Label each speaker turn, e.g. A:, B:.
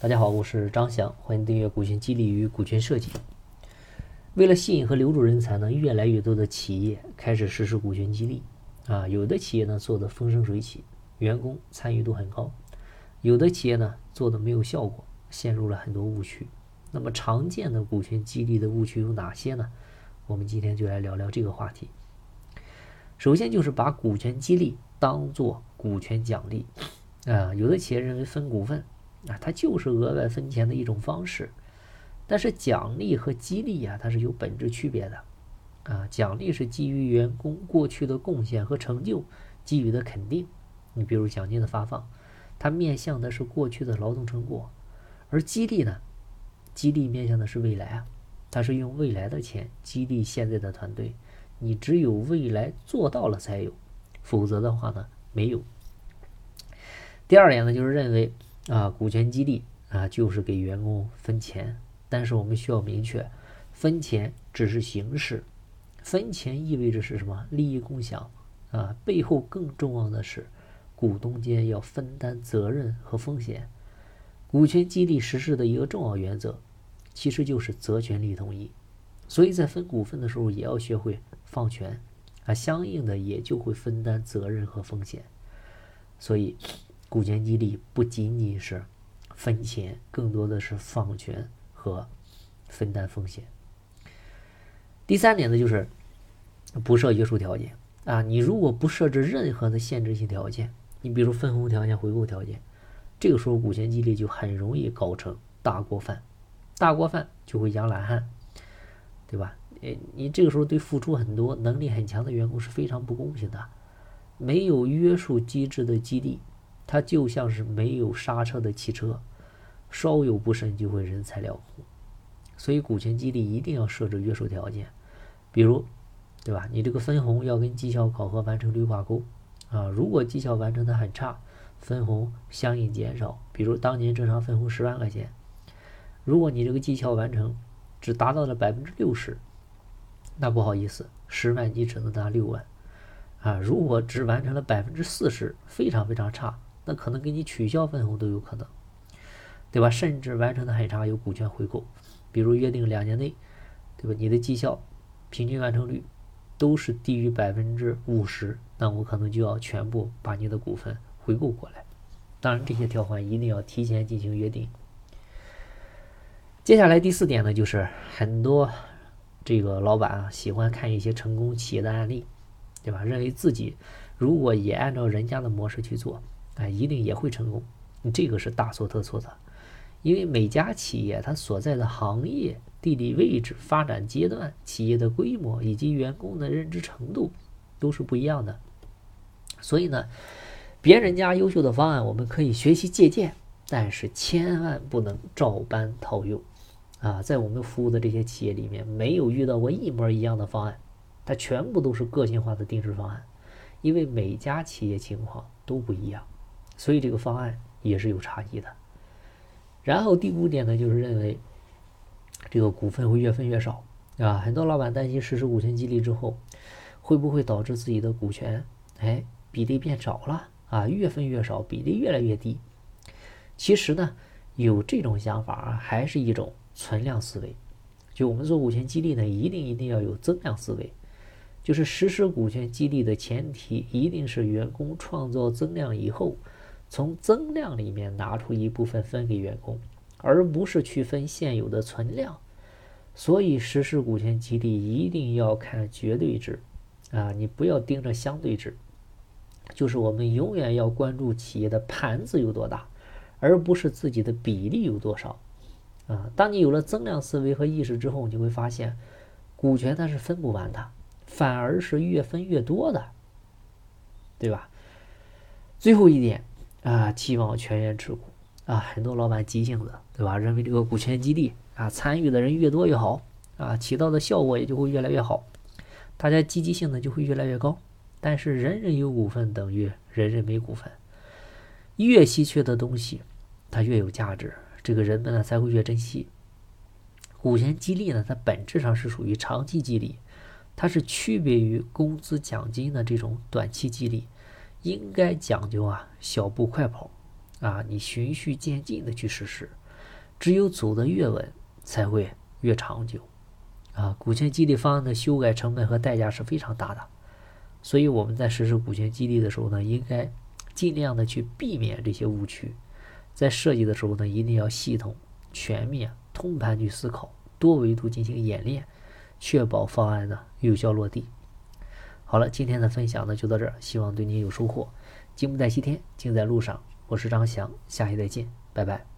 A: 大家好，我是张翔，欢迎订阅股权激励与股权设计。为了吸引和留住人才呢，越来越多的企业开始实施股权激励啊。有的企业呢做的风生水起，员工参与度很高；有的企业呢做的没有效果，陷入了很多误区。那么常见的股权激励的误区有哪些呢？我们今天就来聊聊这个话题。首先就是把股权激励当做股权奖励啊，有的企业认为分股份啊，它就是额外分钱的一种方式。但是奖励和激励呀，它是有本质区别的啊。奖励是基于员工过去的贡献和成就给予的肯定，你比如奖金的发放，它面向的是过去的劳动成果；而激励呢，激励面向的是未来啊，它是用未来的钱激励现在的团队。你只有未来做到了才有，否则的话呢没有。第二点呢，就是认为啊，股权激励啊就是给员工分钱，但是我们需要明确，分钱只是形式，分钱意味着是什么？利益共享啊，背后更重要的是股东间要分担责任和风险。股权激励实施的一个重要原则，其实就是责权利统一。所以在分股份的时候，也要学会放权，啊，相应的也就会分担责任和风险。所以，股权激励不仅仅是分钱，更多的是放权和分担风险。第三点呢，就是不设约束条件啊，你如果不设置任何的限制性条件，你比如分红条件、回购条件，这个时候股权激励就很容易搞成大锅饭，大锅饭就会养懒汉。对吧？诶，你这个时候对付出很多、能力很强的员工是非常不公平的。没有约束机制的激励，它就像是没有刹车的汽车，稍有不慎就会人财两空。所以，股权激励一定要设置约束条件，比如，对吧？你这个分红要跟绩效考核完成率挂钩啊。如果绩效完成的很差，分红相应减少。比如当年正常分红十万块钱，如果你这个绩效完成，只达到了百分之六十，那不好意思，十万你只能拿六万，啊，如果只完成了百分之四十，非常非常差，那可能给你取消分红都有可能，对吧？甚至完成的很差，有股权回购，比如约定两年内，对吧？你的绩效平均完成率都是低于百分之五十，那我可能就要全部把你的股份回购过来。当然，这些条款一定要提前进行约定。接下来第四点呢，就是很多这个老板啊喜欢看一些成功企业的案例，对吧？认为自己如果也按照人家的模式去做，哎，一定也会成功。这个是大错特错的，因为每家企业它所在的行业、地理位置、发展阶段、企业的规模以及员工的认知程度都是不一样的。所以呢，别人家优秀的方案我们可以学习借鉴，但是千万不能照搬套用。啊，在我们服务的这些企业里面，没有遇到过一模一样的方案，它全部都是个性化的定制方案，因为每家企业情况都不一样，所以这个方案也是有差异的。然后第五点呢，就是认为这个股份会越分越少，啊，很多老板担心实施股权激励之后，会不会导致自己的股权哎比例变少了啊，越分越少，比例越来越低。其实呢，有这种想法，还是一种。存量思维，就我们做股权激励呢，一定一定要有增量思维。就是实施股权激励的前提，一定是员工创造增量以后，从增量里面拿出一部分分给员工，而不是去分现有的存量。所以实施股权激励一定要看绝对值啊，你不要盯着相对值。就是我们永远要关注企业的盘子有多大，而不是自己的比例有多少。啊，当你有了增量思维和意识之后，你会发现，股权它是分不完的，反而是越分越多的，对吧？最后一点啊，期望全员持股啊，很多老板急性子，对吧？认为这个股权激励啊，参与的人越多越好啊，起到的效果也就会越来越好，大家积极性呢就会越来越高。但是人人有股份等于人人没股份，越稀缺的东西，它越有价值。这个人们呢才会越珍惜。股权激励呢，它本质上是属于长期激励，它是区别于工资奖金的这种短期激励，应该讲究啊小步快跑，啊你循序渐进的去实施，只有走得越稳，才会越长久。啊，股权激励方案的修改成本和代价是非常大的，所以我们在实施股权激励的时候呢，应该尽量的去避免这些误区。在设计的时候呢，一定要系统、全面、通盘去思考，多维度进行演练，确保方案呢有效落地。好了，今天的分享呢就到这儿，希望对您有收获。金不在西天，静在路上。我是张翔，下期再见，拜拜。